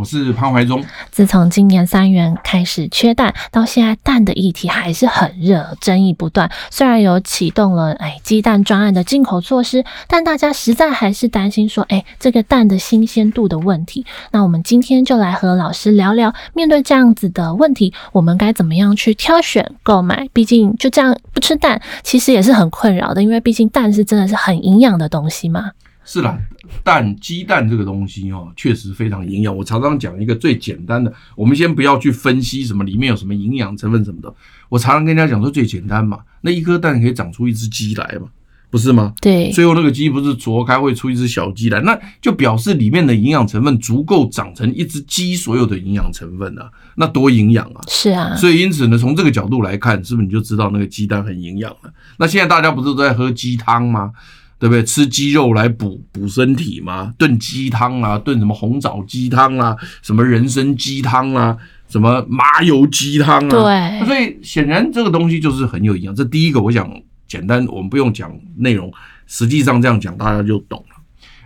我是潘怀忠。自从今年三月开始缺蛋，到现在蛋的议题还是很热，争议不断。虽然有启动了哎鸡蛋专案的进口措施，但大家实在还是担心说，哎这个蛋的新鲜度的问题。那我们今天就来和老师聊聊，面对这样子的问题，我们该怎么样去挑选购买？毕竟就这样不吃蛋，其实也是很困扰的，因为毕竟蛋是真的是很营养的东西嘛。是啦，蛋鸡蛋这个东西哦，确实非常营养。我常常讲一个最简单的，我们先不要去分析什么里面有什么营养成分什么的。我常常跟人家讲说最简单嘛，那一颗蛋可以长出一只鸡来嘛，不是吗？对。最后那个鸡不是啄开会出一只小鸡来，那就表示里面的营养成分足够长成一只鸡所有的营养成分啊，那多营养啊！是啊。所以因此呢，从这个角度来看，是不是你就知道那个鸡蛋很营养了？那现在大家不是都在喝鸡汤吗？对不对？吃鸡肉来补补身体嘛？炖鸡汤啊，炖什么红枣鸡汤啊，什么人参鸡汤啊，什么麻油鸡汤啊？对。所以显然这个东西就是很有营养。这第一个，我想简单，我们不用讲内容，实际上这样讲大家就懂了。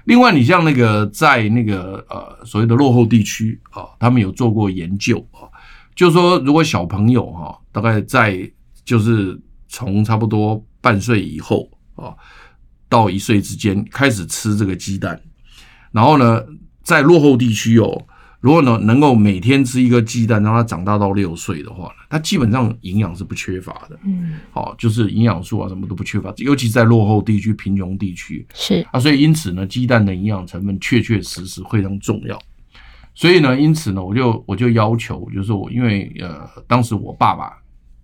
另外，你像那个在那个呃所谓的落后地区啊，他们有做过研究啊，就是说如果小朋友哈，大概在就是从差不多半岁以后啊。到一岁之间开始吃这个鸡蛋，然后呢，在落后地区哦，如果呢能够每天吃一个鸡蛋，让它长大到六岁的话，它基本上营养是不缺乏的。嗯，好，就是营养素啊什么都不缺乏，尤其在落后地区、贫穷地区是啊，所以因此呢，鸡蛋的营养成分确确实实非常重要。所以呢，因此呢，我就我就要求，就是我因为呃，当时我爸爸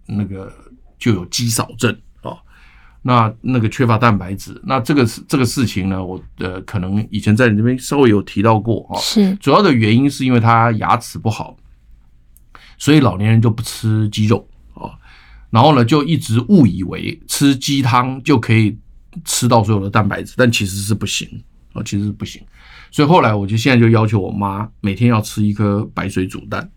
那个就有肌少症。那那个缺乏蛋白质，那这个是这个事情呢，我呃可能以前在你这边稍微有提到过啊，是。主要的原因是因为他牙齿不好，所以老年人就不吃鸡肉啊，然后呢就一直误以为吃鸡汤就可以吃到所有的蛋白质，但其实是不行啊，其实是不行，所以后来我就现在就要求我妈每天要吃一颗白水煮蛋，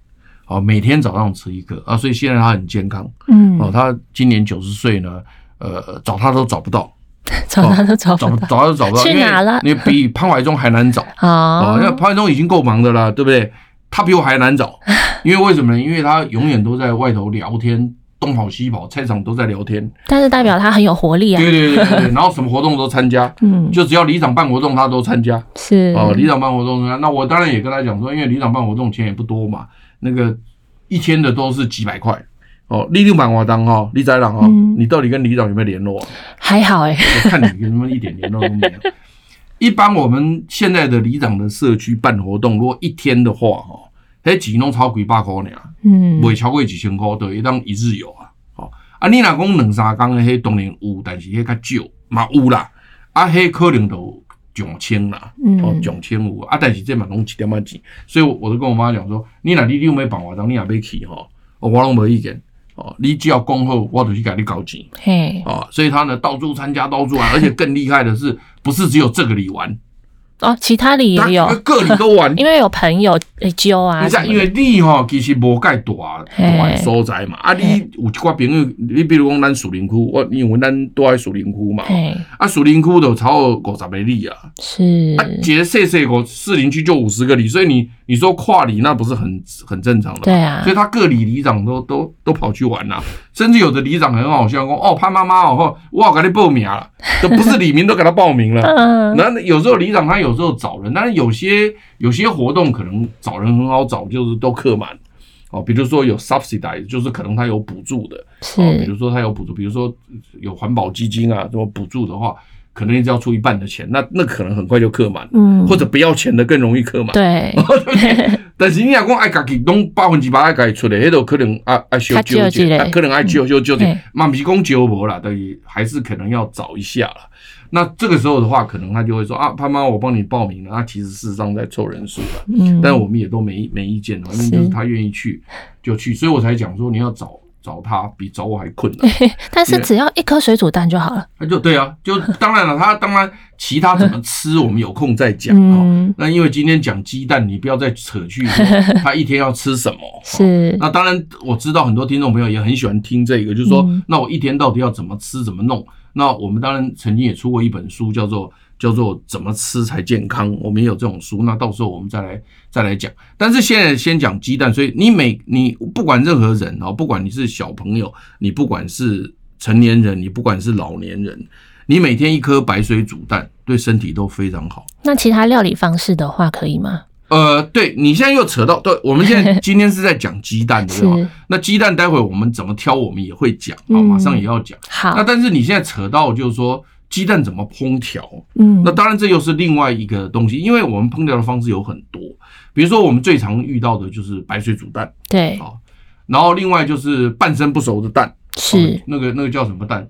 啊，每天早上吃一颗啊，所以现在她很健康，嗯，哦，她今年九十岁呢。呃，找他都找不到，找他都找不到，找找他都找不到，去哪了？你比潘怀忠还难找啊！因为潘怀忠已经够忙的了，对不对？他比我还难找，因为为什么呢？因为他永远都在外头聊天，东跑西跑，菜场都在聊天。但是代表他很有活力啊！对对对对，然后什么活动都参加，嗯，就只要里长办活动，他都参加。是哦，里长办活动，那我当然也跟他讲说，因为里长办活动钱也不多嘛，那个一天的都是几百块。哦，里长办活动哈，里长哈，你到底跟李长有没有联络？还好哎，我看你跟他们一点联络都没有。一般我们现在的李长的社区办活动，如果一天的话哈，那钱拢超几百块呢，嗯，不会超过几千块，对，当一日游啊。哦，啊，你若讲两三天的，迄当然有，但是迄较少嘛有啦。啊，迄可能都上千啦，哦，上千有啊，但是这嘛拢一点仔钱，所以我都跟我妈讲说，你若你有没办活动，你也要去哈，我拢没意见。哦，你只要恭候，我就去给你搞钱。嘿，哦，所以他呢到处参加，到处玩，而且更厉害的是，不是只有这个里玩。哦，其他里也有，各里都玩，因为有朋友会揪啊。你讲，因为你哈其实无介大大所在嘛，啊，你有一挂朋友，你比如讲咱树林区，我因为咱都在树林区嘛，啊，树林区都超过五十个里啊，是。啊，其实细细个士林区就五十个里，所以你你说跨里那不是很很正常的，对啊，所以他各里里长都都都跑去玩呐，甚至有的里长很好笑，讲哦潘妈妈哦，我要给你报名了，都不是李明都给他报名了，嗯，那有时候里长他有。有时候找人，但是有些有些活动可能找人很好找，就是都客满。哦。比如说有 subsidize，就是可能他有补助的，哦，比如说他有补助，比如说有环保基金啊，什么补助的话，可能一直要出一半的钱，那那可能很快就客满，嗯，或者不要钱的更容易客满，对。但是你若讲爱家己弄百分之百爱家己出的，迄都可能爱爱修纠结，可能爱纠纠纠结，嘛不是讲纠无啦，等于还是可能要找一下啦。那这个时候的话，可能他就会说啊，潘妈，我帮你报名了。他其实事实上在凑人数了，嗯，但我们也都没没意见，反正就是他愿意去就去，所以我才讲说你要找找他比找我还困难。但是只要一颗水煮蛋就好了。那就对啊，就当然了，他当然其他怎么吃，我们有空再讲。嗯，那因为今天讲鸡蛋，你不要再扯去 他一天要吃什么。是。那当然，我知道很多听众朋友也很喜欢听这个，就是说，那我一天到底要怎么吃，怎么弄？那我们当然曾经也出过一本书，叫做。叫做怎么吃才健康？我们也有这种书，那到时候我们再来再来讲。但是现在先讲鸡蛋，所以你每你不管任何人哦，不管你是小朋友，你不管是成年人，你不管是老年人，你每天一颗白水煮蛋，对身体都非常好。那其他料理方式的话，可以吗？呃，对，你现在又扯到，对，我们现在今天是在讲鸡蛋，对吧？那鸡蛋待会我们怎么挑，我们也会讲，好，马上也要讲。好，那但是你现在扯到就是说。鸡蛋怎么烹调？嗯，那当然这又是另外一个东西，因为我们烹调的方式有很多，比如说我们最常遇到的就是白水煮蛋，对，好，然后另外就是半生不熟的蛋，是那个那个叫什么蛋？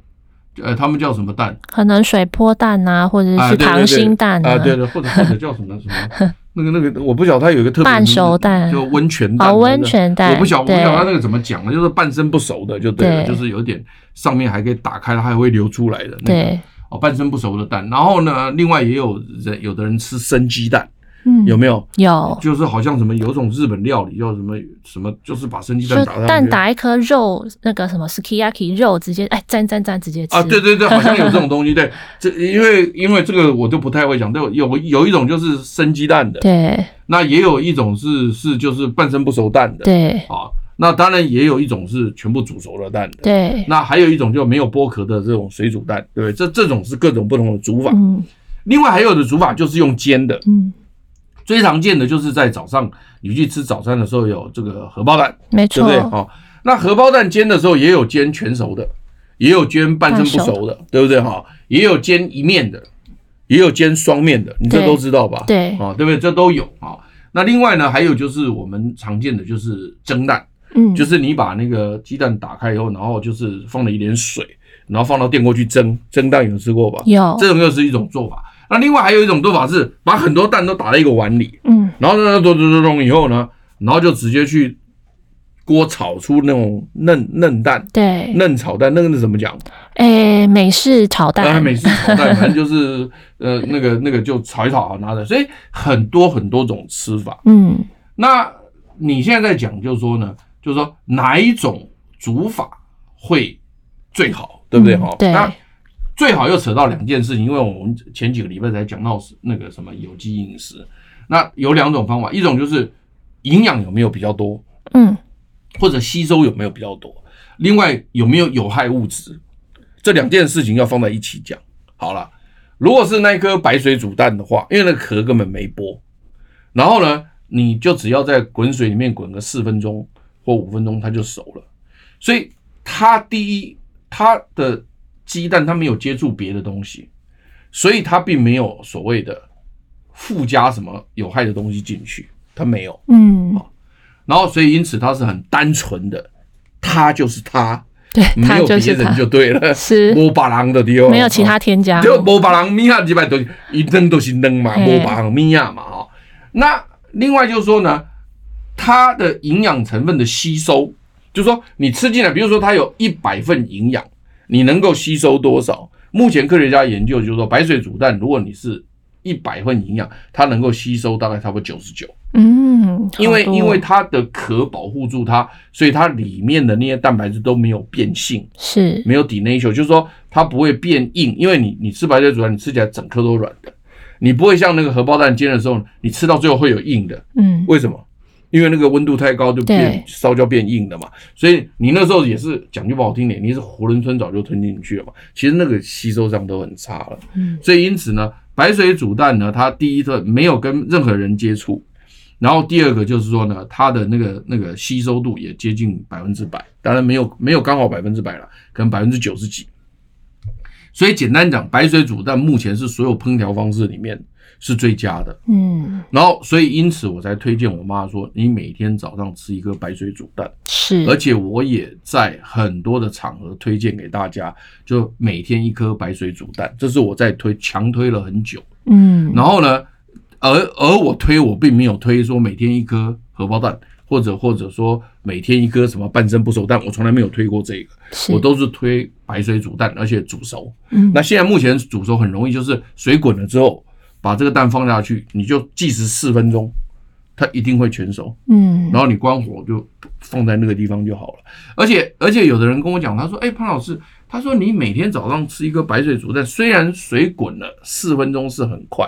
呃，他们叫什么蛋？可能水波蛋呐，或者是溏心蛋啊，对对，或者或者叫什么什么 那个那个，我不晓得它有一个特别半熟蛋，就温泉蛋，哦，温泉蛋，我不晓我不晓得它那个怎么讲的，就是半生不熟的就对了，就是有点上面还可以打开，它还会流出来的那个。哦，半生不熟的蛋，然后呢，另外也有人，有的人吃生鸡蛋，嗯，有没有？有，就是好像什么有种日本料理叫什么什么，就是把生鸡蛋打蛋打一颗肉，那个什么 sukiyaki 肉直接哎蘸蘸蘸直接吃啊，对对对，好像有这种东西，对，这因为因为这个我就不太会讲，对，有有一种就是生鸡蛋的，对，那也有一种是是就是半生不熟蛋的，对，啊。那当然也有一种是全部煮熟了蛋的，对。那还有一种就没有剥壳的这种水煮蛋，对不对？这这种是各种不同的煮法。嗯。另外还有的煮法就是用煎的，嗯。最常见的就是在早上你去吃早餐的时候有这个荷包蛋，没错，对不对？好，那荷包蛋煎的时候也有煎全熟的，也有煎半生不熟的，对不对？哈，也有煎一面的，也有煎双面的，你这都知道吧？对。啊，对不对？这都有啊。那另外呢，还有就是我们常见的就是蒸蛋。嗯，就是你把那个鸡蛋打开以后，然后就是放了一点水，然后放到电锅去蒸，蒸蛋有吃过吧？有，这种又是一种做法。那另外还有一种做法是把很多蛋都打在一个碗里，嗯，然后呢，咚咚咚咚以后呢，然后就直接去锅炒出那种嫩嫩蛋，对，嫩炒蛋，那个是怎么讲？诶，美式炒蛋，啊，美式炒蛋，反正就是呃，那个那个就炒一炒好拿着，所以很多很多种吃法。嗯，那你现在在讲就是说呢？就是说哪一种煮法会最好，对不对？哈、嗯，对。那最好又扯到两件事情，因为我们前几个礼拜才讲到那个什么有机饮食。那有两种方法，一种就是营养有没有比较多，嗯，或者吸收有没有比较多，另外有没有有害物质，这两件事情要放在一起讲。好了，如果是那颗白水煮蛋的话，因为那个壳根本没剥，然后呢，你就只要在滚水里面滚个四分钟。或五分钟它就熟了，所以它第一，它的鸡蛋它没有接触别的东西，所以它并没有所谓的附加什么有害的东西进去，它没有，嗯，然后所以因此它是很单纯的，它就是它，对，没有别人就对了，是，没别人的对，没有其他添加，就没别人米啊几百东西，一扔都是扔嘛，没别人米啊嘛，哈，那另外就是说呢。它的营养成分的吸收，就是说你吃进来，比如说它有一百份营养，你能够吸收多少？目前科学家研究就是说，白水煮蛋，如果你是一百份营养，它能够吸收大概差不多九十九。嗯，因为因为它的壳保护住它，所以它里面的那些蛋白质都没有变性，是没有 denature，就是说它不会变硬。因为你你吃白水煮蛋，你吃起来整颗都软的，你不会像那个荷包蛋煎的时候，你吃到最后会有硬的。嗯，为什么？因为那个温度太高，就变烧焦变硬了嘛，所以你那时候也是讲句不好听点，你是囫囵吞枣就吞进去了嘛。其实那个吸收上都很差了，嗯，所以因此呢，白水煮蛋呢，它第一个没有跟任何人接触，然后第二个就是说呢，它的那个那个吸收度也接近百分之百，当然没有没有刚好百分之百了，可能百分之九十几。所以简单讲，白水煮蛋目前是所有烹调方式里面。是最佳的，嗯，然后所以因此我才推荐我妈说，你每天早上吃一颗白水煮蛋，是，而且我也在很多的场合推荐给大家，就每天一颗白水煮蛋，这是我在推强推了很久，嗯，然后呢，而而我推我并没有推说每天一颗荷包蛋。或者或者说每天一颗什么半生不熟蛋，我从来没有推过这个，我都是推白水煮蛋，而且煮熟。嗯，那现在目前煮熟很容易，就是水滚了之后，把这个蛋放下去，你就计时四分钟，它一定会全熟。嗯，然后你关火就放在那个地方就好了。而且而且有的人跟我讲，他说：“哎，潘老师，他说你每天早上吃一个白水煮蛋，虽然水滚了四分钟是很快。”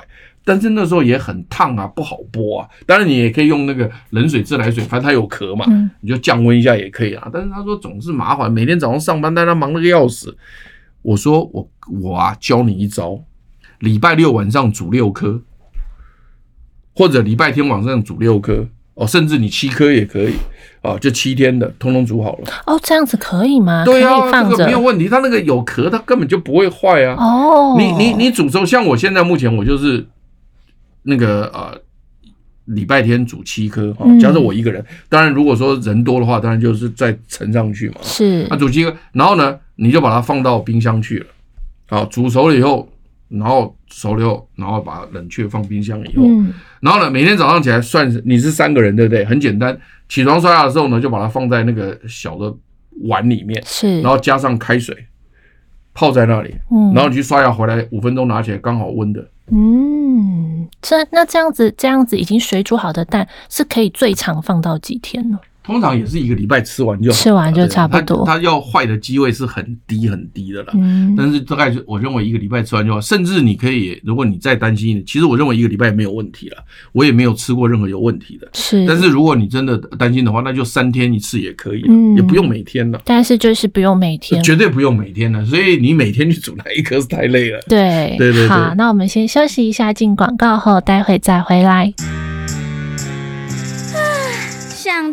但是那时候也很烫啊，不好剥啊。当然你也可以用那个冷水、自来水，反正它有壳嘛，你就降温一下也可以啊。但是他说总是麻烦，每天早上上班，但他忙得个要死。我说我我啊，教你一招，礼拜六晚上煮六颗，或者礼拜天晚上煮六颗哦，甚至你七颗也可以啊，就七天的通通煮好了。哦，这样子可以吗？对啊，这个没有问题。它那个有壳，它根本就不会坏啊。哦，你你你煮熟，像我现在目前我就是。那个呃，礼拜天煮七颗，假设我一个人，嗯、当然如果说人多的话，当然就是再盛上去嘛。是，那煮七颗，然后呢，你就把它放到冰箱去了。好，煮熟了以后，然后熟了以后，然后把它冷却放冰箱以后，嗯、然后呢，每天早上起来算你是三个人，对不对？很简单，起床刷牙的时候呢，就把它放在那个小的碗里面，是，然后加上开水泡在那里，嗯，然后你去刷牙回来五分钟拿起来刚好温的，嗯。这那这样子，这样子已经水煮好的蛋是可以最长放到几天呢？通常也是一个礼拜吃完就好，吃完就差不多。它要坏的机会是很低很低的了。嗯，但是大概就我认为一个礼拜吃完就好，甚至你可以，如果你再担心，其实我认为一个礼拜也没有问题了。我也没有吃过任何有问题的。是，但是如果你真的担心的话，那就三天一次也可以了，嗯，也不用每天了。但是就是不用每天，绝对不用每天了。所以你每天去煮那一颗是太累了。对，对对对。好，那我们先休息一下，进广告后，待会再回来。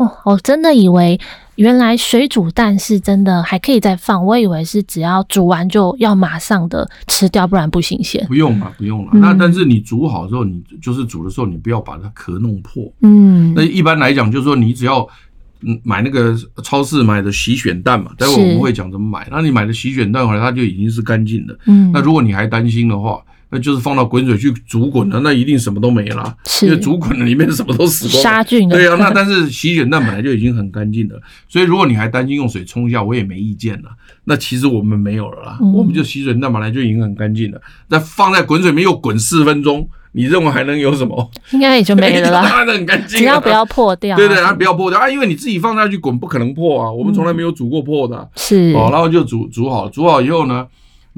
哦，我真的以为原来水煮蛋是真的还可以再放，我以为是只要煮完就要马上的吃掉，不然不新鲜。不用了，不用了。嗯、那但是你煮好之后，你就是煮的时候，你不要把它壳弄破。嗯，那一般来讲就是说，你只要嗯买那个超市买的洗选蛋嘛，待会我们会讲怎么买。那你买的洗选蛋回来，它就已经是干净的。嗯，那如果你还担心的话。那就是放到滚水去煮滚了，那一定什么都没了，是因为煮滚了里面什么都死光了，杀菌的。对啊，那但是洗选蛋本来就已经很干净了，所以如果你还担心用水冲一下，我也没意见了。那其实我们没有了啦，嗯、我们就洗水蛋本来就已经很干净了，那放在滚水里面又滚四分钟，你认为还能有什么？应该也就没了啦，当然很干净，只要不要破掉。对对，它不要破掉啊，因为你自己放下去滚不可能破啊，我们从来没有煮过破的、啊嗯。是哦，然后就煮煮好，煮好以后呢。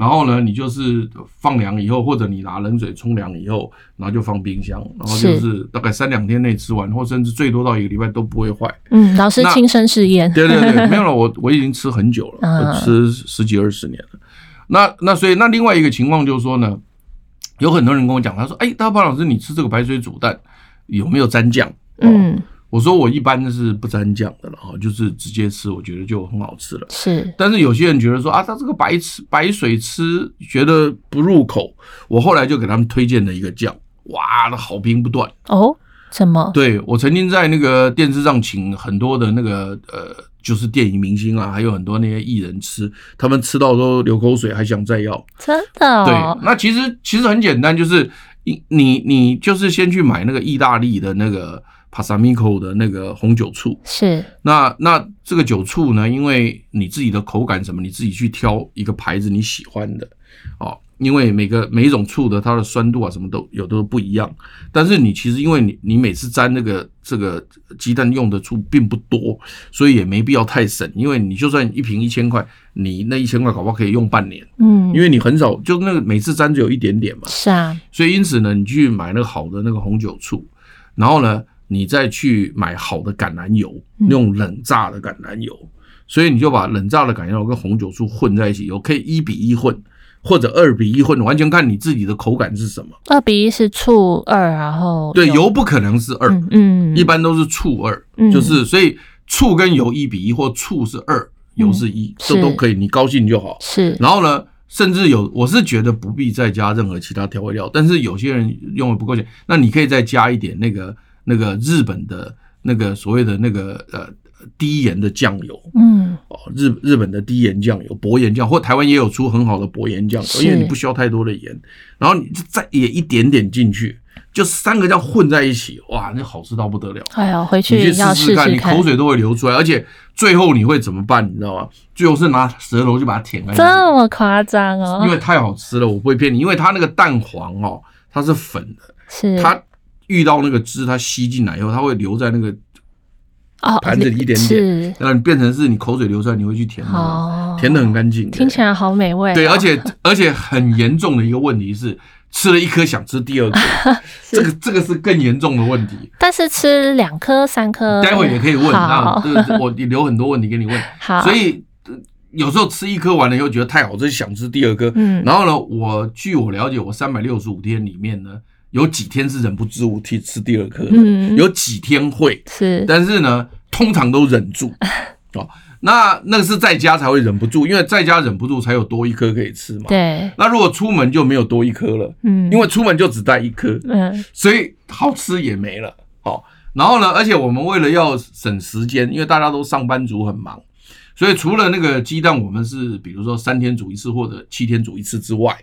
然后呢，你就是放凉以后，或者你拿冷水冲凉以后，然后就放冰箱，然后就是大概三两天内吃完，或甚至最多到一个礼拜都不会坏。嗯，老师亲身试验。对对对，没有了，我我已经吃很久了，我吃十几二十年了。那那所以那另外一个情况就是说呢，有很多人跟我讲，他说：“哎，大胖老师，你吃这个白水煮蛋有没有沾酱？”嗯。我说我一般是不沾酱的了哈，就是直接吃，我觉得就很好吃了。是，但是有些人觉得说啊，他这个白吃白水吃觉得不入口，我后来就给他们推荐了一个酱，哇，那好评不断哦。什么？对，我曾经在那个电视上请很多的那个呃，就是电影明星啊，还有很多那些艺人吃，他们吃到都流口水，还想再要。真的哦？对，那其实其实很简单，就是你你你就是先去买那个意大利的那个。帕萨米口的那个红酒醋。是，那那这个酒醋呢，因为你自己的口感什么，你自己去挑一个牌子你喜欢的。哦，因为每个每一种醋的它的酸度啊什么都有都不一样，但是你其实因为你你每次沾那个这个鸡蛋用的醋并不多，所以也没必要太省，因为你就算一瓶一千块，你那一千块搞不好可以用半年，嗯，因为你很少就那个每次沾只有一点点嘛，是啊，所以因此呢，你去买那个好的那个红酒醋，然后呢。你再去买好的橄榄油，用冷榨的橄榄油，嗯、所以你就把冷榨的橄榄油跟红酒醋混在一起，有可以一比一混，或者二比一混，完全看你自己的口感是什么。二比一是醋二，然后对，油不可能是二，嗯，嗯，一般都是醋二，嗯、就是所以醋跟油一比一，或醋是二，油是一，这、嗯、都可以，你高兴就好。是，然后呢，甚至有，我是觉得不必再加任何其他调味料，但是有些人用的不够咸，那你可以再加一点那个那个日本的那个所谓的那个呃低盐的酱油，嗯，哦，日日本的低盐酱油，薄盐酱，或台湾也有出很好的薄盐酱油，因为你不需要太多的盐，然后你就再也一点点进去。就三个这样混在一起，哇，那好吃到不得了！哎呀，回去你去试试看，你口水都会流出来，而且最后你会怎么办？你知道吗？最后是拿舌头就把它舔开。这么夸张哦！因为太好吃了，我不会骗你，因为它那个蛋黄哦，它是粉的，是它遇到那个汁，它吸进来以后，它会留在那个盘子里一点点，是让你变成是你口水流出来，你会去舔，哦，舔得很干净，听起来好美味哦。对，而且而且很严重的一个问题是。吃了一颗想吃第二颗，这个这个是更严重的问题。但是吃两颗三颗，待会也可以问。那这个我留很多问题给你问。好，所以有时候吃一颗完了以后觉得太好吃，想吃第二颗。嗯，然后呢，我据我了解，我三百六十五天里面呢，有几天是忍不住去吃第二颗的，嗯，有几天会是，但是呢，通常都忍住 哦。那那个是在家才会忍不住，因为在家忍不住才有多一颗可以吃嘛。对。那如果出门就没有多一颗了，嗯，因为出门就只带一颗，嗯，所以好吃也没了。好，然后呢，而且我们为了要省时间，因为大家都上班族很忙，所以除了那个鸡蛋，我们是比如说三天煮一次或者七天煮一次之外，好，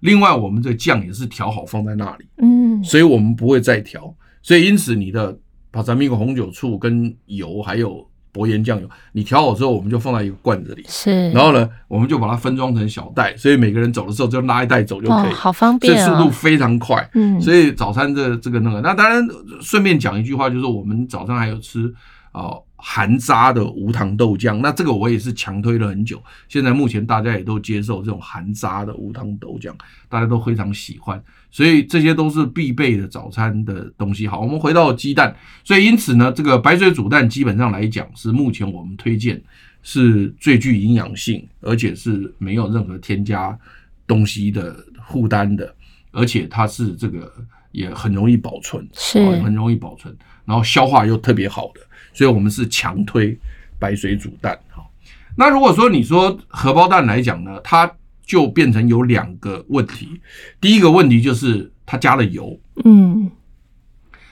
另外我们这个酱也是调好放在那里，嗯，所以我们不会再调，所以因此你的巴萨米克红酒醋跟油还有。薄盐酱油，你调好之后，我们就放在一个罐子里。是，然后呢，我们就把它分装成小袋，所以每个人走的时候就拉一袋走就可以，哦、好方便、哦，这速度非常快。嗯，所以早餐这这个那个，那当然顺便讲一句话，就是我们早上还有吃哦含渣的无糖豆浆，那这个我也是强推了很久。现在目前大家也都接受这种含渣的无糖豆浆，大家都非常喜欢。所以这些都是必备的早餐的东西。好，我们回到鸡蛋。所以因此呢，这个白水煮蛋基本上来讲是目前我们推荐是最具营养性，而且是没有任何添加东西的负担的，而且它是这个也很容易保存，是很容易保存，然后消化又特别好的，所以我们是强推白水煮蛋。好，那如果说你说荷包蛋来讲呢，它就变成有两个问题，第一个问题就是它加了油，嗯，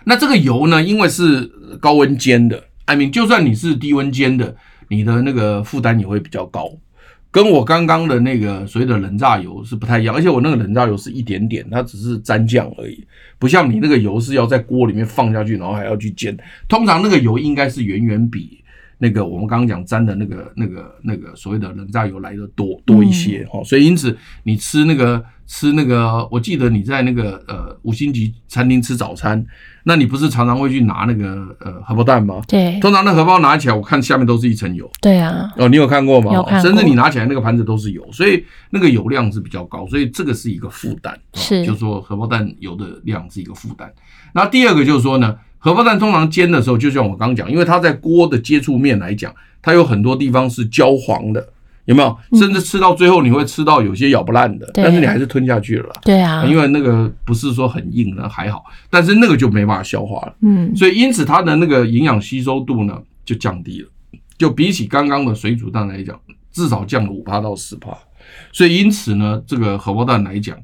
那这个油呢，因为是高温煎的，I mean，就算你是低温煎的，你的那个负担也会比较高，跟我刚刚的那个所谓的冷榨油是不太一样，而且我那个冷榨油是一点点，它只是沾酱而已，不像你那个油是要在锅里面放下去，然后还要去煎，通常那个油应该是远远比。那个我们刚刚讲沾的那个、那个、那个所谓的冷榨油来的多多一些哦，所以因此你吃那个吃那个，我记得你在那个呃五星级餐厅吃早餐，那你不是常常会去拿那个呃荷包蛋吗？对，通常那荷包拿起来，我看下面都是一层油。对啊，哦，你有看过吗？有看，甚至你拿起来那个盘子都是油，所以那个油量是比较高，所以这个是一个负担。是，就是说荷包蛋油的量是一个负担。那第二个就是说呢。荷包蛋通常煎的时候，就像我刚刚讲，因为它在锅的接触面来讲，它有很多地方是焦黄的，有没有？甚至吃到最后，你会吃到有些咬不烂的，但是你还是吞下去了。对啊，因为那个不是说很硬的，还好，但是那个就没办法消化了。嗯，所以因此它的那个营养吸收度呢就降低了，就比起刚刚的水煮蛋来讲，至少降了五趴到十趴。所以因此呢，这个荷包蛋来讲，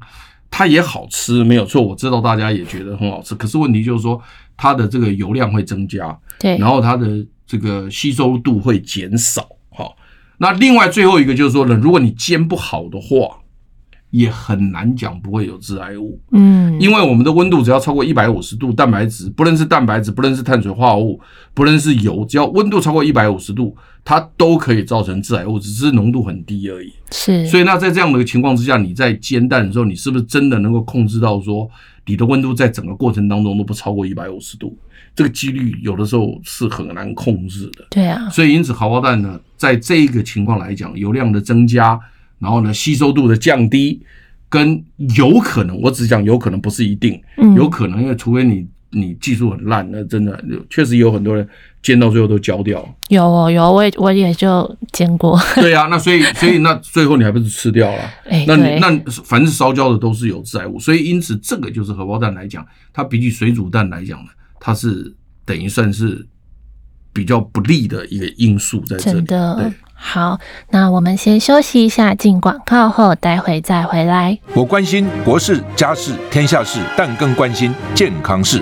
它也好吃，没有错，我知道大家也觉得很好吃。可是问题就是说，它的这个油量会增加，对，然后它的这个吸收度会减少。好，那另外最后一个就是说呢，如果你煎不好的话，也很难讲不会有致癌物。嗯，因为我们的温度只要超过一百五十度，蛋白质不论是蛋白质，不论是碳水化合物，不论是油，只要温度超过一百五十度，它都可以造成致癌物，只是浓度很低而已。是，所以那在这样的情况之下，你在煎蛋的时候，你是不是真的能够控制到说你的温度在整个过程当中都不超过一百五十度？这个几率有的时候是很难控制的。对啊，所以因此荷包蛋呢，在这一个情况来讲，油量的增加，然后呢吸收度的降低，跟有可能，我只讲有可能，不是一定，有可能，因为除非你你技术很烂，那真的确实有很多人煎到最后都焦掉。有哦，有，我也我也就煎过。对啊，那所以所以那最后你还不是吃掉了？哎，那你那凡是烧焦的都是有致癌物，所以因此这个就是荷包蛋来讲，它比起水煮蛋来讲呢，它是等于算是比较不利的一个因素在这里。真的，好，那我们先休息一下，进广告后，待会再回来。我关心国事、家事、天下事，但更关心健康事。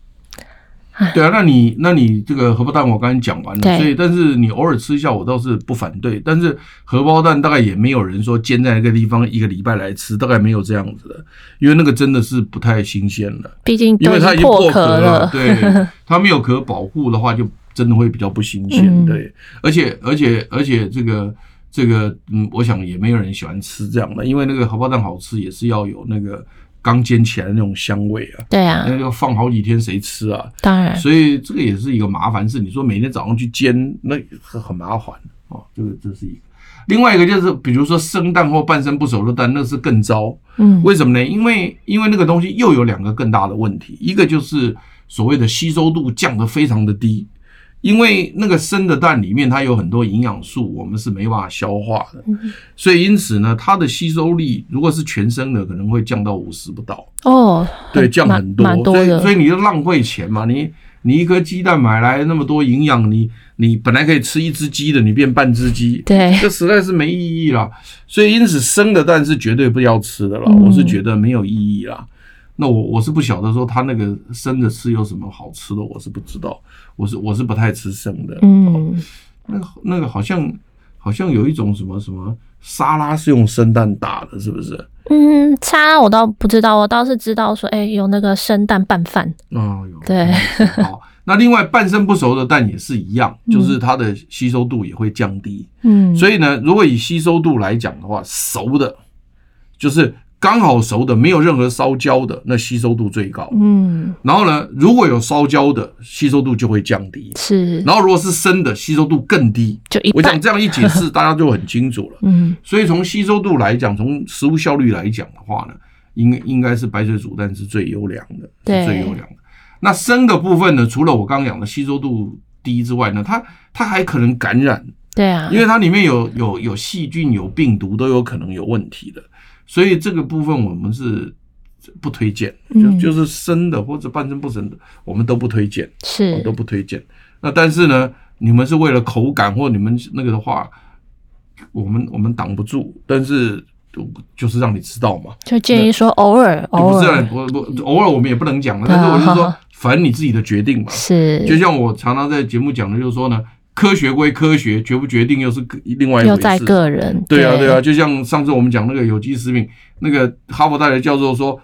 对啊，那你那你这个荷包蛋我刚才讲完了，对所以但是你偶尔吃一下我倒是不反对，但是荷包蛋大概也没有人说煎在那个地方一个礼拜来吃，大概没有这样子的，因为那个真的是不太新鲜了，毕竟因为它已经破壳了，了，对，它没有壳保护的话，就真的会比较不新鲜，嗯、对，而且而且而且这个这个嗯，我想也没有人喜欢吃这样的，因为那个荷包蛋好吃也是要有那个。刚煎起来的那种香味啊，对啊，那要放好几天，谁吃啊？当然，所以这个也是一个麻烦事。你说每天早上去煎，那很麻烦哦。这个这是一个。另外一个就是，比如说生蛋或半生不熟的蛋，那是更糟。嗯，为什么呢？因为因为那个东西又有两个更大的问题，一个就是所谓的吸收度降得非常的低。因为那个生的蛋里面它有很多营养素，我们是没办法消化的，所以因此呢，它的吸收力如果是全生的，可能会降到五十不到。哦，对，降很多，多。所以所以你就浪费钱嘛，你你一颗鸡蛋买来那么多营养，你你本来可以吃一只鸡的，你变半只鸡，对，这实在是没意义啦。所以因此生的蛋是绝对不要吃的了，嗯，我是觉得没有意义啦。那我我是不晓得说他那个生的吃有什么好吃的，我是不知道。我是我是不太吃生的。嗯，那个那个好像好像有一种什么什么沙拉是用生蛋打的，是不是？嗯，沙拉我倒不知道，我倒是知道说，哎、欸，有那个生蛋拌饭。哦，有。对。好，那另外半生不熟的蛋也是一样，就是它的吸收度也会降低。嗯。所以呢，如果以吸收度来讲的话，熟的，就是。刚好熟的，没有任何烧焦的，那吸收度最高。嗯，然后呢，如果有烧焦的，吸收度就会降低。是。然后如果是生的，吸收度更低。就一我想这样一解释，大家就很清楚了。嗯。所以从吸收度来讲，从食物效率来讲的话呢，应应该是白水煮蛋是最优良的，是最优良的。那生的部分呢，除了我刚刚讲的吸收度低之外呢，它它还可能感染。对啊。因为它里面有有有细菌、有病毒，都有可能有问题的。所以这个部分我们是不推荐，就就是生的或者半生不熟的，我们都不推荐，是都不推荐。那但是呢，你们是为了口感或你们那个的话，我们我们挡不住。但是就是让你知道嘛，就建议说偶尔偶尔，不是不偶尔我们也不能讲了。但是我就是说，反正你自己的决定嘛。是，就像我常常在节目讲的，就是说呢。科学归科学，决不决定又是另外一回事。又在个人。对啊，对啊，就像上次我们讲那个有机食品，那个哈佛大学教授说，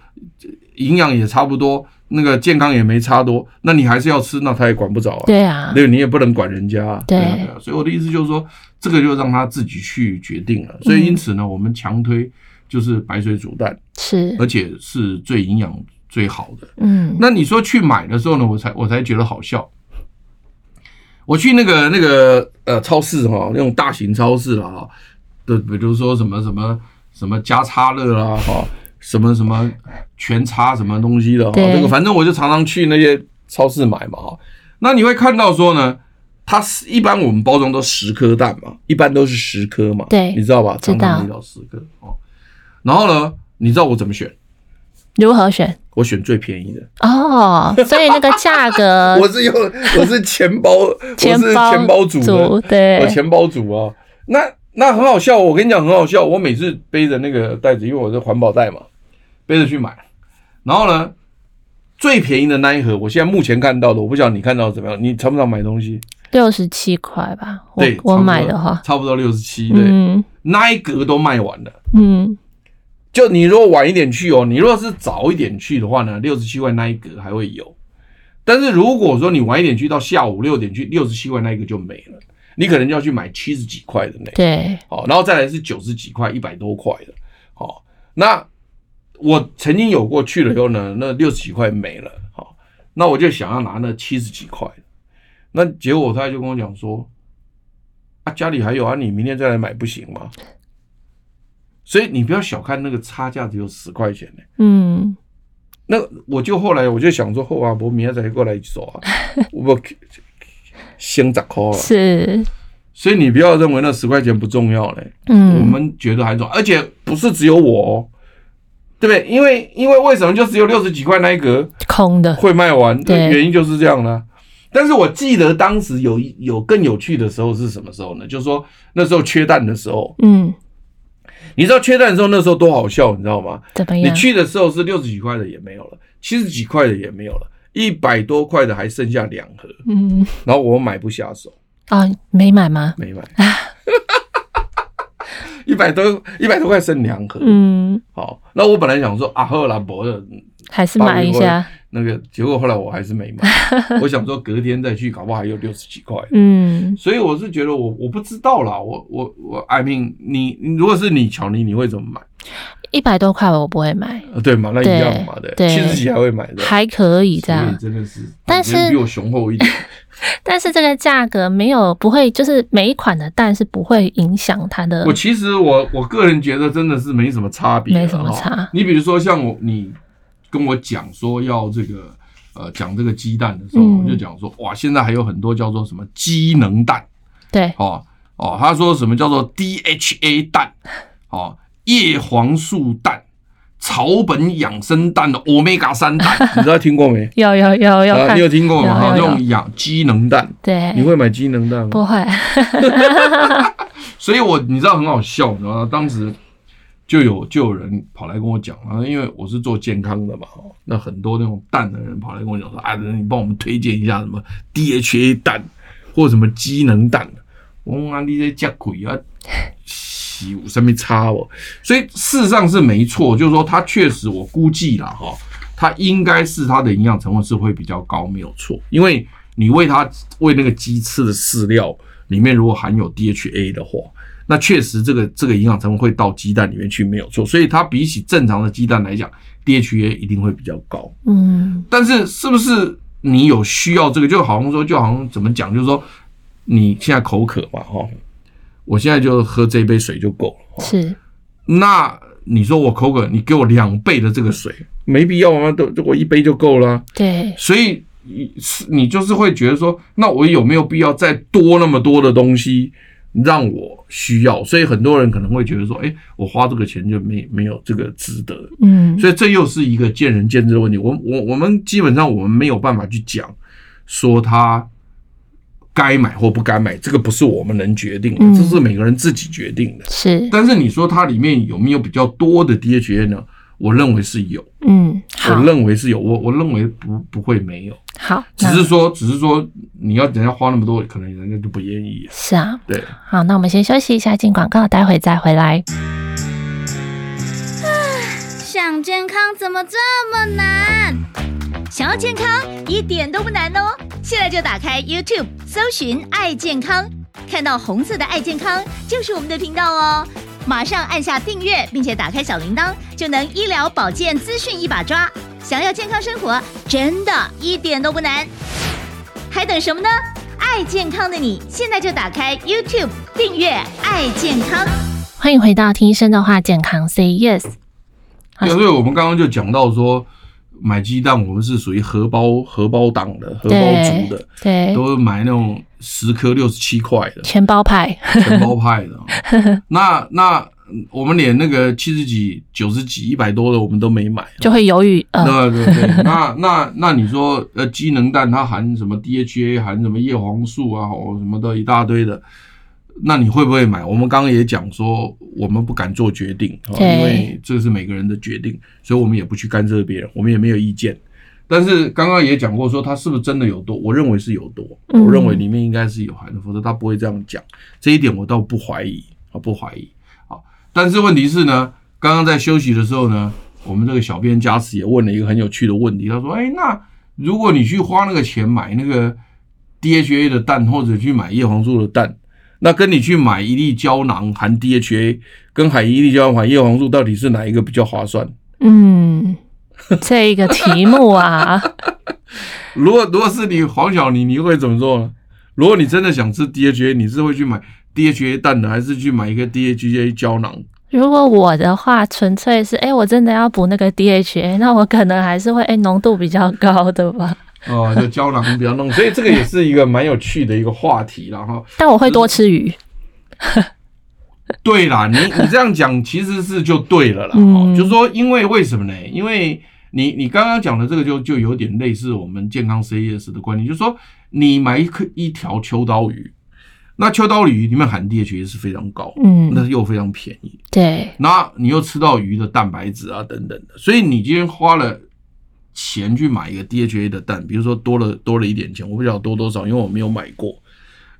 营养也差不多，那个健康也没差多，那你还是要吃，那他也管不着啊。对啊，对，你也不能管人家啊。对，啊，对啊。所以我的意思就是说，这个就让他自己去决定了。所以因此呢，我们强推就是白水煮蛋，是，而且是最营养最好的。嗯，那你说去买的时候呢，我才我才觉得好笑。我去那个那个呃超市哈，那种大型超市了哈，的比如说什么什么什么加差乐啦哈，什么什么全差什么东西的哈，这个反正我就常常去那些超市买嘛哈。那你会看到说呢，它是一般我们包装都十颗蛋嘛，一般都是十颗嘛，对，你知道吧？知道。常遇到十颗哦。然后呢，你知道我怎么选？如何选？我选最便宜的哦，所以那个价格，我是用我是钱包，钱包我是钱包组的，对，我钱包主啊。那那很好笑，我跟你讲很好笑。我每次背着那个袋子，因为我是环保袋嘛，背着去买。然后呢，最便宜的那一盒，我现在目前看到的，我不晓得你看到怎么样？你常不常买东西？六十七块吧。对，我买的话，差不多六十七。对，嗯，那一格都卖完了。嗯。就你如果晚一点去哦，你如果是早一点去的话呢，六十七块那一格还会有。但是如果说你晚一点去，到下午六点去，六十七块那一个就没了。你可能就要去买七十几块的那个。对，好，然后再来是九十几块、一百多块的。好，那我曾经有过去了以后呢，那六十几块没了。好，那我就想要拿那七十几块。那结果他就跟我讲说：“啊，家里还有啊，你明天再来买不行吗？所以你不要小看那个差价，只有十块钱呢。嗯，那我就后来我就想说，后啊，我明天再过来走啊，我先砸 call 了。是，所以你不要认为那十块钱不重要嘞。嗯，我们觉得还重要，而且不是只有我哦，对不对？因为因为为什么就只有六十几块那一格空的会卖完？对，原因就是这样的。但是我记得当时有有更有趣的时候是什么时候呢？就是说那时候缺蛋的时候，嗯，你知道缺蛋的时候那时候多好笑，你知道吗？怎么样？你去的时候是六十几块的也没有了，七十几块的也没有了，一百多块的还剩下两盒，嗯，然后我买不下手啊、哦，没买吗？没买，一百多一百多块剩两盒，嗯，好，那我本来想说啊，后来博的还是买一下。那个结果后来我还是没买，我想说隔天再去，搞不好还有六十几块。嗯，所以我是觉得我我不知道啦，我我我，I mean，你如果是你乔尼，你会怎么买？一百多块我不会买，对嘛？那一样嘛的，七十几还会买的，还可以这样，真的是，但是比我雄厚一点。但是这个价格没有不会，就是每一款的蛋是不会影响它的。我其实我我个人觉得真的是没什么差别，没什么差。你比如说像我你。跟我讲说要这个呃讲这个鸡蛋的时候，我、嗯、就讲说哇，现在还有很多叫做什么机能蛋，对，哦哦，他说什么叫做 DHA 蛋，哦，叶黄素蛋，草本养生蛋的 Omega 三蛋，你知道听过没？有有有有、啊，你有听过吗？这种养机能蛋，对，你会买机能蛋吗？不会，所以我你知道很好笑，你知道吗？当时。就有就有人跑来跟我讲啊，因为我是做健康的嘛，那很多那种蛋的人跑来跟我讲说啊，你帮我们推荐一下什么 DHA 蛋或什么机能蛋，我说啊，你这假鬼啊，洗五上面插哦，所以事实上是没错，就是说它确实我估计了哈，它应该是它的营养成分是会比较高，没有错，因为你喂它喂那个鸡吃的饲料里面如果含有 DHA 的话。那确实，这个这个营养成分会到鸡蛋里面去，没有错。所以它比起正常的鸡蛋来讲，DHA 一定会比较高。嗯，但是是不是你有需要这个？就好像说，就好像怎么讲？就是说你现在口渴嘛，哈，我现在就喝这一杯水就够了。是。那你说我口渴，你给我两倍的这个水，没必要吗？都我一杯就够了。对。所以你你就是会觉得说，那我有没有必要再多那么多的东西？让我需要，所以很多人可能会觉得说，哎，我花这个钱就没没有这个值得，嗯，所以这又是一个见仁见智的问题。我我我们基本上我们没有办法去讲说他该买或不该买，这个不是我们能决定的，这是每个人自己决定的。是，但是你说它里面有没有比较多的 DHA 呢？我认为是有，嗯，我认为是有，我我认为不不会没有，好，只是说只是说你要人家花那么多，可能人家就不愿意。是啊，对，好，那我们先休息一下，进广告，待会再回来。想健康怎么这么难？想要健康一点都不难哦，现在就打开 YouTube，搜寻“爱健康”，看到红色的“爱健康”就是我们的频道哦。马上按下订阅，并且打开小铃铛，就能医疗保健资讯一把抓。想要健康生活，真的一点都不难，还等什么呢？爱健康的你，现在就打开 YouTube 订阅“爱健康”。欢迎回到听医生的话，健康 Say Yes。对，所以我们刚刚就讲到说，买鸡蛋我们是属于荷包荷包党的，荷包族的，对，都买那种。十颗六十七块的全包派，全包派的。那那我们连那个七十几、九十几、一百多的我们都没买，就会犹豫。对对对。那那那你说，呃，机能蛋它含什么 DHA，含什么叶黄素啊，或什么的一大堆的，那你会不会买？我们刚刚也讲说，我们不敢做决定，因为这是每个人的决定，所以我们也不去干涉别人，我们也没有意见。但是刚刚也讲过，说它是不是真的有多？我认为是有多，我认为里面应该是有含的，否则他不会这样讲。这一点我倒不怀疑啊，不怀疑。好，但是问题是呢，刚刚在休息的时候呢，我们这个小编加持也问了一个很有趣的问题，他说：“哎，那如果你去花那个钱买那个 DHA 的蛋，或者去买叶黄素的蛋，那跟你去买一粒胶囊含 DHA，跟买一粒胶囊含叶黄素，到底是哪一个比较划算？”嗯。这一个题目啊，如果如果是你黄小妮，你会怎么做呢？如果你真的想吃 DHA，你是会去买 DHA 蛋呢，还是去买一个 DHA 胶囊？如果我的话，纯粹是哎、欸，我真的要补那个 DHA，那我可能还是会哎，浓、欸、度比较高的吧。哦，就胶囊比较弄，所以这个也是一个蛮有趣的一个话题然后。但我会多吃鱼。对啦，你你这样讲其实是就对了啦。嗯、就是说，因为为什么呢？因为你你刚刚讲的这个就就有点类似我们健康 CES 的观念，就是说你买一颗一条秋刀鱼，那秋刀鱼里面含 DHA 是非常高，嗯，那又非常便宜，对，那你又吃到鱼的蛋白质啊等等的，所以你今天花了钱去买一个 DHA 的蛋，比如说多了多了一点钱，我不知道多多少，因为我没有买过，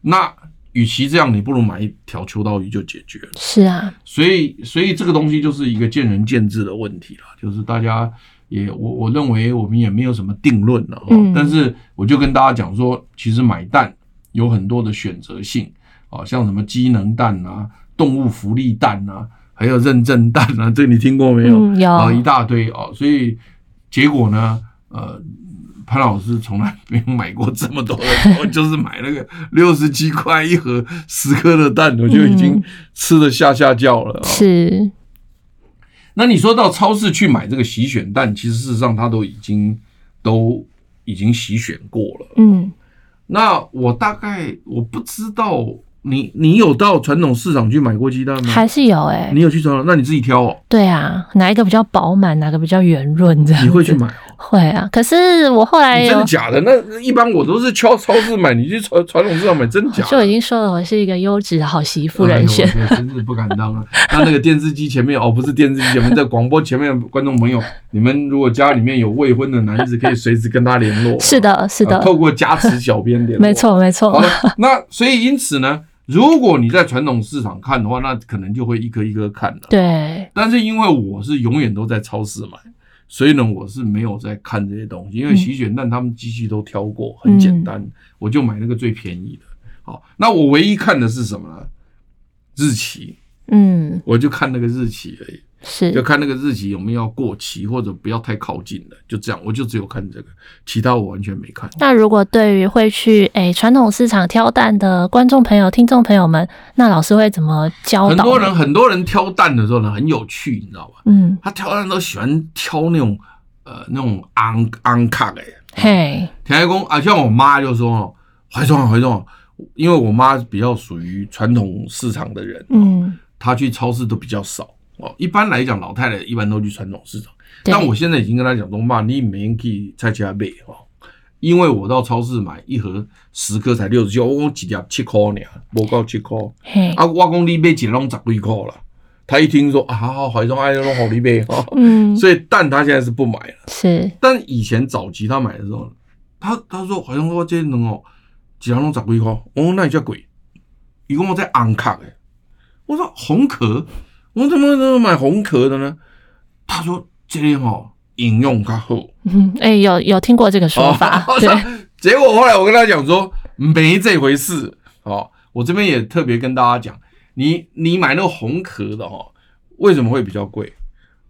那。与其这样，你不如买一条秋刀鱼就解决了。是啊，所以所以这个东西就是一个见仁见智的问题了。就是大家也我我认为我们也没有什么定论了。嗯。但是我就跟大家讲说，其实买蛋有很多的选择性啊，像什么机能蛋啊、动物福利蛋啊，还有认证蛋啊，这你听过没有？嗯，有啊，一大堆啊。所以结果呢，呃。潘老师从来没有买过这么多的，我就是买那个六十七块一盒十颗的蛋，我就已经吃得下下叫了。是。那你说到超市去买这个洗选蛋，其实事实上它都已经都已经洗选过了。嗯。那我大概我不知道。你你有到传统市场去买过鸡蛋吗？还是有哎、欸，你有去传统？那你自己挑哦。对啊，哪一个比较饱满，哪个比较圆润这样。你会去买哦？会啊，可是我后来真的假的？那一般我都是敲超市买，你去传 传统市场买，真的假的？就已经说了，我是一个优质的好媳妇人选，哎、真是不敢当啊。那那个电视机前面哦，不是电视机前面，在广播前面的观众朋友，你们如果家里面有未婚的男子，可以随时跟他联络。是的，是的，啊、透过加持小编联络。没错，没错。那所以因此呢？如果你在传统市场看的话，那可能就会一颗一颗看了。对。但是因为我是永远都在超市买，所以呢，我是没有在看这些东西。因为洗卷蛋他们机器都挑过，很简单，嗯，我就买那个最便宜的。好，那我唯一看的是什么呢？日期。嗯。我就看那个日期而已。是，就看那个日期有没有要过期，或者不要太靠近了，就这样。我就只有看这个，其他我完全没看。那如果对于会去诶传统市场挑蛋的观众朋友、听众朋友们，那老师会怎么教导？很多人很多人挑蛋的时候呢，很有趣，你知道吧？嗯，他挑蛋都喜欢挑那种呃那种昂昂卡的。嘿，田来公啊，像我妈就说哦，怀中怀中，因为我妈比较属于传统市场的人，嗯，她去超市都比较少。哦，一般来讲，老太太一般都去传统市场。但我现在已经跟她讲说，妈，你每天可以菜市场买哦，因为我到超市买一盒十颗才六十九，我讲几条七块呢，不够七块。啊，我讲你买几笼十几块了。他一听说啊，好好怀中爱那种好利贝哈，嗯，所以蛋他现在是不买了。是，但以前早期他买的时候，他他说怀中说这能哦，几笼十几块，我说那也叫贵，一共我在昂卡诶，我说红壳。我怎么怎么买红壳的呢？他说这里哈饮用较好。嗯，哎、欸，有有听过这个说法。哦、对，结果后来我跟他讲说没这回事。哦，我这边也特别跟大家讲，你你买那个红壳的哈，为什么会比较贵？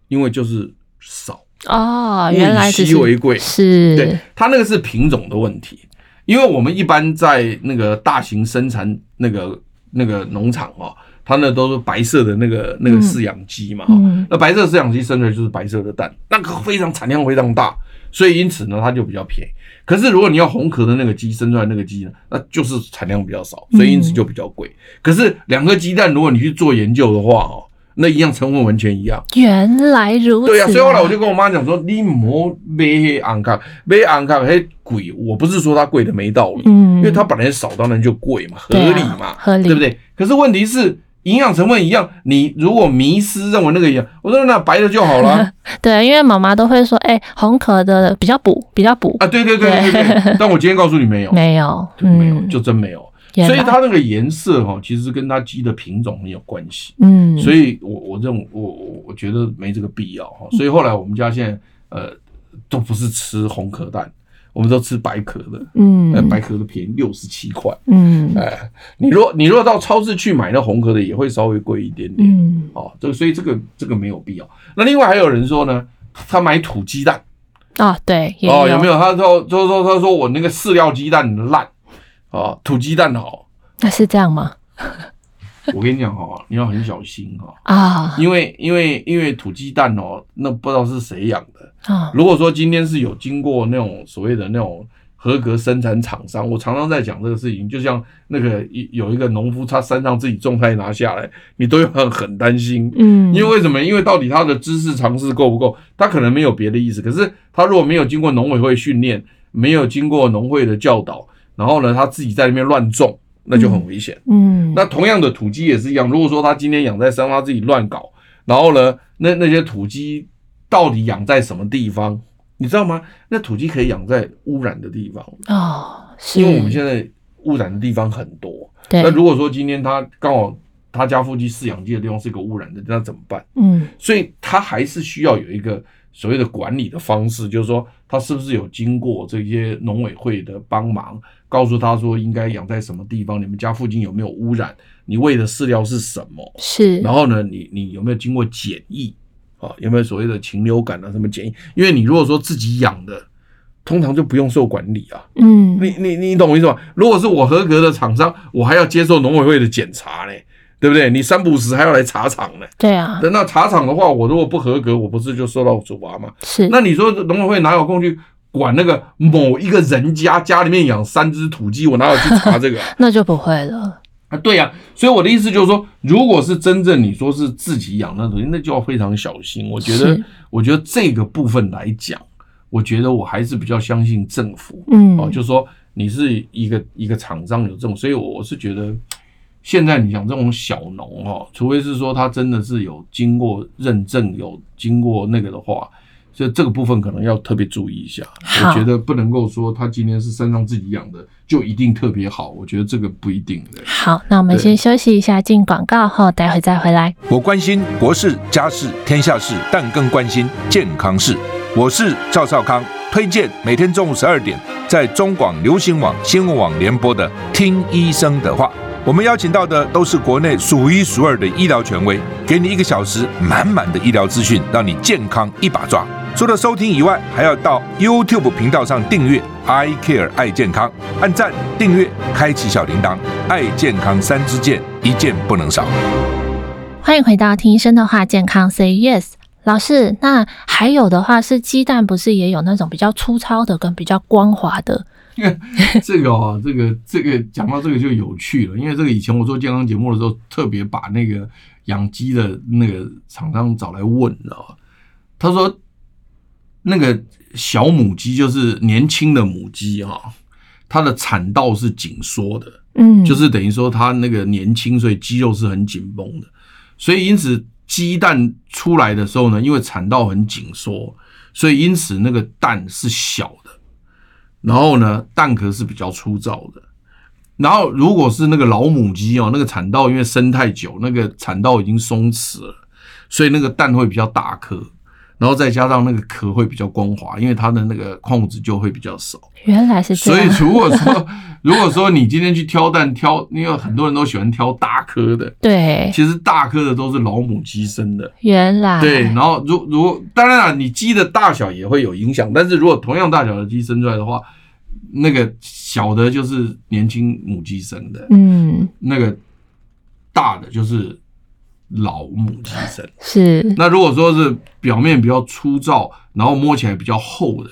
因为就是少哦，原来是稀为贵。是，对，它那个是品种的问题。因为我们一般在那个大型生产那个那个农场啊。它那都是白色的那个那个饲养鸡嘛，嗯，那白色饲养鸡生出来就是白色的蛋，那个非常产量非常大，所以因此呢，它就比较便宜。可是如果你要红壳的那个鸡生出来那个鸡呢，那就是产量比较少，所以因此就比较贵。可是两个鸡蛋，如果你去做研究的话，哦，那一样成分完全一样。原来如此，对啊，所以后来我就跟我妈讲说，你莫买黑红壳，买昂卡还贵。我不是说它贵的没道理，嗯，因为它本来少，当然就贵嘛，合理嘛，合理，对不对？可是问题是。营养成分一样，你如果迷失认为那个一样，我说那白的就好了。对，因为妈妈都会说，哎、欸，红壳的比较补，比较补。啊，对对对对对，对。但我今天告诉你没有，没有，没有，就真没有。所以它那个颜色哈，其实跟它鸡的品种很有关系。嗯，所以我我认为我我我觉得没这个必要哈。所以后来我们家现在呃都不是吃红壳蛋。我们都吃白壳的，嗯，白壳的便宜六十七块，嗯，哎，你若你若到超市去买那红壳的，也会稍微贵一点点，嗯，哦，这个所以这个这个没有必要。那另外还有人说呢，他买土鸡蛋，啊、哦，对，有哦，有。没有？他说，他说他说我那个饲料鸡蛋烂，啊，土鸡蛋好，那是这样吗？我跟你讲哈，你要很小心哈啊，因为因为因为土鸡蛋哦，那不知道是谁养的啊。如果说今天是有经过那种所谓的那种合格生产厂商，我常常在讲这个事情，就像那个有一个农夫，他山上自己种菜拿下来，你都要很很担心。嗯，因为为什么？因为到底他的知识常识够不够？他可能没有别的意思，可是他如果没有经过农委会训练，没有经过农会的教导，然后呢，他自己在那边乱种。那就很危险。嗯，那同样的土鸡也是一样。如果说他今天养在山，他自己乱搞，然后呢，那那些土鸡到底养在什么地方？你知道吗？那土鸡可以养在污染的地方哦，是因为我们现在污染的地方很多。对。那如果说今天他刚好他家附近饲养鸡的地方是一个污染的，那怎么办？嗯，所以他还是需要有一个所谓的管理的方式，就是说他是不是有经过这些农委会的帮忙。告诉他说应该养在什么地方，你们家附近有没有污染？你喂的饲料是什么？是。然后呢，你你有没有经过检疫啊？有没有所谓的禽流感啊？什么检疫？因为你如果说自己养的，通常就不用受管理啊。嗯。你你你懂我意思吗？如果是我合格的厂商，我还要接受农委会的检查呢，对不对？你三不五时还要来查厂呢。对啊。等到查厂的话，我如果不合格，我不是就受到处罚吗？是。那你说农委会哪有空去？管那个某一个人家家里面养三只土鸡，我哪有去查这个啊？那就不会了啊。对呀，所以我的意思就是说，如果是真正你说是自己养那土鸡，那就要非常小心。我觉得，我觉得这个部分来讲，我觉得我还是比较相信政府。嗯，哦，就是说你是一个一个厂商有这种，所以我是觉得，现在你讲这种小农哦，除非是说他真的是有经过认证、有经过那个的话。所以这个部分可能要特别注意一下，我觉得不能够说他今天是山上自己养的就一定特别好，我觉得这个不一定的。好，那我们先休息一下，进广告后，待会再回来。我关心国事、家事、天下事，但更关心健康事。我是赵少康，推荐每天中午十二点在中广流行网、新闻网联播的《听医生的话》。我们邀请到的都是国内数一数二的医疗权威，给你一个小时满满的医疗资讯，让你健康一把抓。除了收听以外，还要到 YouTube 频道上订阅 “I Care 爱健康”，按赞、订阅、开启小铃铛，爱健康三支箭，一件不能少。欢迎回到听医生的话，健康 Say Yes，老师。那还有的话是鸡蛋，不是也有那种比较粗糙的跟比较光滑的？这个哦，这个这个讲到这个就有趣了，因为这个以前我做健康节目的时候，特别把那个养鸡的那个厂商找来问，知道吧？他说。那个小母鸡就是年轻的母鸡哈，它的产道是紧缩的，嗯，就是等于说它那个年轻，所以肌肉是很紧绷的，所以因此鸡蛋出来的时候呢，因为产道很紧缩，所以因此那个蛋是小的，然后呢蛋壳是比较粗糙的，然后如果是那个老母鸡哦，那个产道因为生太久，那个产道已经松弛了，所以那个蛋会比较大颗。然后再加上那个壳会比较光滑，因为它的那个矿物质就会比较少。原来是这样。所以如果说 如果说你今天去挑蛋挑，因为很多人都喜欢挑大颗的，对，其实大颗的都是老母鸡生的。原来对，然后如如当然了，你鸡的大小也会有影响，但是如果同样大小的鸡生出来的话，那个小的就是年轻母鸡生的，嗯，那个大的就是。老母鸡生是，那如果说是表面比较粗糙，然后摸起来比较厚的、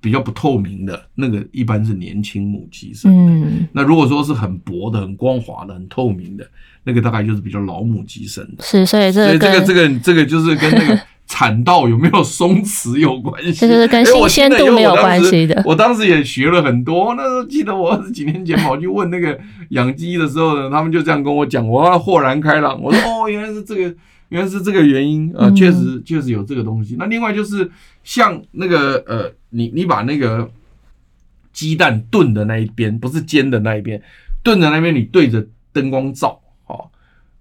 比较不透明的，那个一般是年轻母鸡生的。嗯，那如果说是很薄的、很光滑的、很透明的，那个大概就是比较老母鸡生的。是，所以这个，所以这个、这个、这个就是跟那个。产道有没有松弛有关系？这就是跟新鲜度没有关系的。我当时也学了很多。那时候记得我二十几年前跑去问那个养鸡的时候呢，他们就这样跟我讲，我豁然开朗。我说哦，原来是这个，原来是这个原因啊，确实确实有这个东西。那另外就是像那个呃，你你把那个鸡蛋炖的那一边，不是煎的那一边，炖的那边你对着灯光照，哦，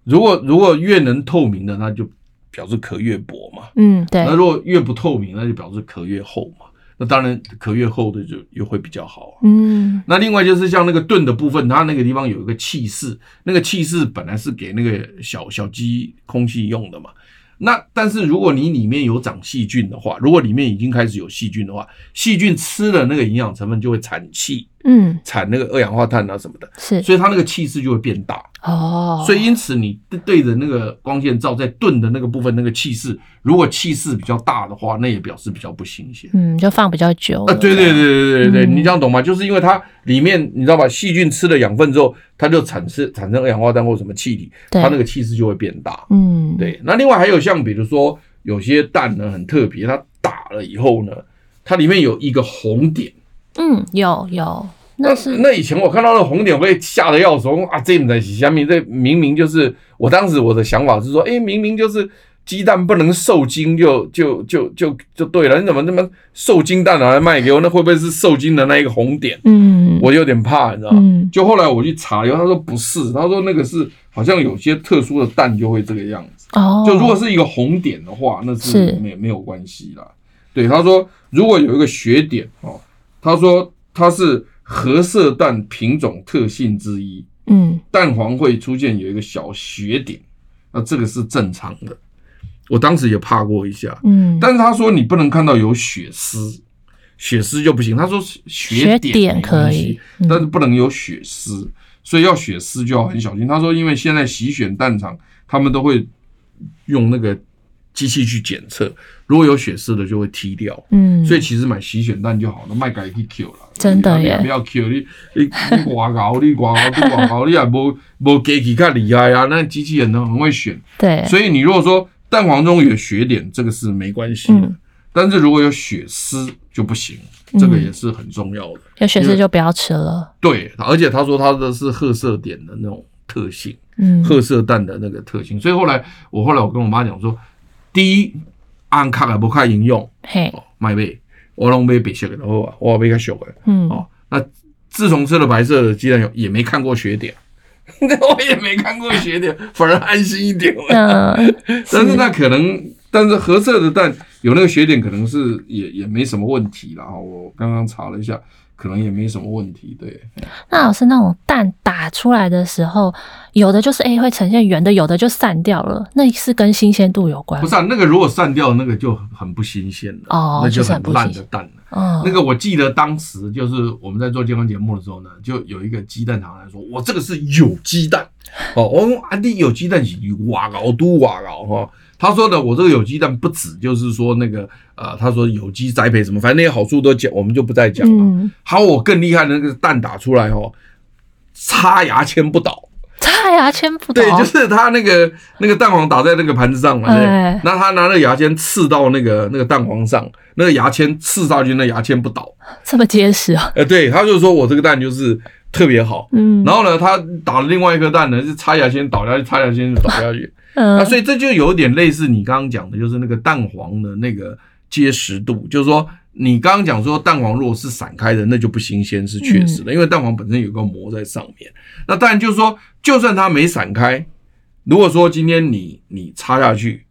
如果如果越能透明的，那就。表示壳越薄嘛，嗯，对。那如果越不透明，那就表示壳越厚嘛。那当然壳越厚的就又会比较好啊。嗯。那另外就是像那个盾的部分，它那个地方有一个气室，那个气室本来是给那个小小鸡空气用的嘛。那但是如果你里面有长细菌的话，如果里面已经开始有细菌的话，细菌吃了那个营养成分就会产气，嗯，产那个二氧化碳啊什么的，是，所以它那个气势就会变大。哦，所以因此你对着那个光线照在炖的那个部分，那个气势如果气势比较大的话，那也表示比较不新鲜。嗯，就放比较久。啊，对对对对对对，嗯、你这样懂吗？就是因为它里面你知道吧，细菌吃了养分之后，它就产生产生二氧化碳或什么气体，它那个气势就会变大。嗯，对。那另外还有像比如说有些蛋呢很特别，它打了以后呢，它里面有一个红点。嗯，有有。那是那以前我看到那红点，我会吓得要死。我说啊，这在下面，这明明就是我当时我的想法是说，哎，明明就是鸡蛋不能受精就就就就就对了，你怎么那么受精蛋拿来卖给我？那会不会是受精的那一个红点？嗯，我有点怕，你知道吗？嗯，就后来我去查然后，他说不是，他说那个是好像有些特殊的蛋就会这个样子。哦，就如果是一个红点的话，那是没没有关系啦。对，他说如果有一个血点哦，他说它是。褐色蛋品种特性之一，嗯，蛋黄会出现有一个小血点，那这个是正常的。我当时也怕过一下，嗯，但是他说你不能看到有血丝，血丝就不行。他说血点可以，但是不能有血丝，所以要血丝就要很小心。他说，因为现在洗选蛋场，他们都会用那个。机器去检测，如果有血丝的就会踢掉。嗯，所以其实买洗选蛋就好了，卖改去 Q 了。真的耶，不要 Q 你你你挂钩，你挂钩，你挂钩，你也无无机器较厉害啊。那机器人呢很会选。对，所以你如果说蛋黄中有血点，这个是没关系的。嗯，但是如果有血丝就不行，这个也是很重要的。有血丝就不要吃了。对，而且他说他的是褐色点的那种特性，嗯，褐色蛋的那个特性。所以后来我后来我跟我妈讲说。第一，按卡也不看营养，嘿，买贝，我拢买白色的，然后我买较俗的，嗯，哦，那自从吃了白色的鸡蛋，也没看过血点，我也没看过血点，反而安心一点。嗯，但是那可能，但是褐色的蛋有那个血点，可能是也也没什么问题啦。我刚刚查了一下。可能也没什么问题，对。那老师，那种蛋打出来的时候，有的就是诶会呈现圆的，有的就散掉了，那是跟新鲜度有关？不是，那个如果散掉，那个就很不新鲜了，哦，那就很烂的蛋了。哦，那个我记得当时就是我们在做健康节目的时候呢，就有一个鸡蛋厂来说，我这个是有机蛋，哦，我说安迪有机蛋是瓦熬都瓦熬哈。他说的，我这个有机蛋不止，就是说那个呃，他说有机栽培什么，反正那些好处都讲，我们就不再讲了。嗯，还有我更厉害的那个蛋打出来哦，插牙签不倒，插牙签不倒，对，就是他那个那个蛋黄打在那个盘子上嘛，对，那他拿那个牙签刺到那个那个蛋黄上，那个牙签刺上去，那牙签不倒，这么结实啊？呃，对，他就说我这个蛋就是特别好，嗯，然后呢，他打了另外一颗蛋呢，是插牙签倒下去，插牙签就倒下去。嗯，那所以这就有点类似你刚刚讲的，就是那个蛋黄的那个结实度，就是说你刚刚讲说蛋黄如果是散开的，那就不新鲜，是确实的，因为蛋黄本身有个膜在上面。那当然就是说，就算它没散开，如果说今天你你插下去，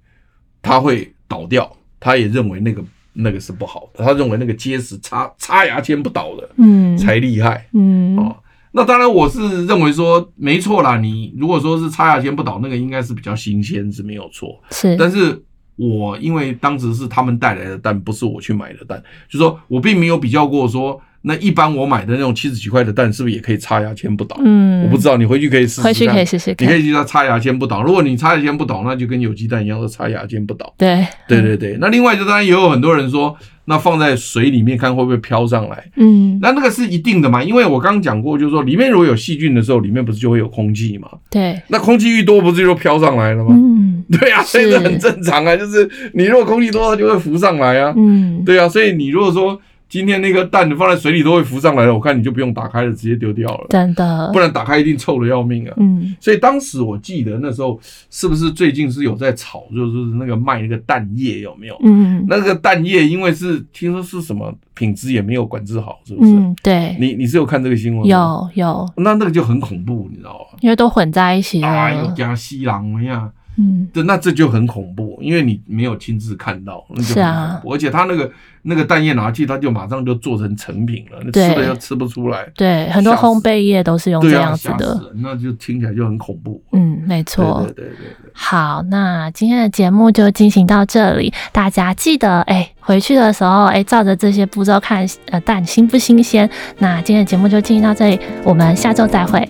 它会倒掉，他也认为那个那个是不好的，他认为那个结实插插牙签不倒的，嗯，才厉害，嗯，哦。那当然，我是认为说没错啦。你如果说是插牙签不倒，那个应该是比较新鲜，是没有错。是，但是我因为当时是他们带来的蛋，不是我去买的蛋，就说我并没有比较过说。那一般我买的那种七十几块的蛋，是不是也可以插牙签不倒？嗯，我不知道，你回去可以试试。回去可以试试看。你可以去它插牙签不倒。如果你插牙签不倒，那就跟有机蛋一样，是插牙签不倒。对，对对对。那另外就当然也有很多人说，那放在水里面看会不会飘上来？嗯，那那个是一定的嘛，因为我刚刚讲过，就是说里面如果有细菌的时候，里面不是就会有空气嘛？对。那空气越多，不是就飘上来了吗？嗯，对啊，所以这很正常啊，就是你如果空气多，它就会浮上来啊。嗯，对啊，所以你如果说。今天那个蛋放在水里都会浮上来了，我看你就不用打开了，直接丢掉了。真的，不然打开一定臭的要命啊。嗯，所以当时我记得那时候是不是最近是有在炒，就是那个卖那个蛋液有没有？嗯，那个蛋液因为是听说是什么品质也没有管制好，是不是？嗯，对。你你是有看这个新闻吗？有有。那那个就很恐怖，你知道吗？因为都混在一起了。哎呦，加西郎呀！嗯，对那这就很恐怖，因为你没有亲自看到，那就很恐怖。而且他那个那个蛋液拿去，他就马上就做成成品了，对吃了又吃不出来。对，很多烘焙业都是用这样子的，啊、那就听起来就很恐怖。嗯，没错。对对对对，对。好，那今天的节目就进行到这里，大家记得哎，回去的时候哎，照着这些步骤看，呃，蛋新不新鲜？那今天的节目就进行到这里，我们下周再会。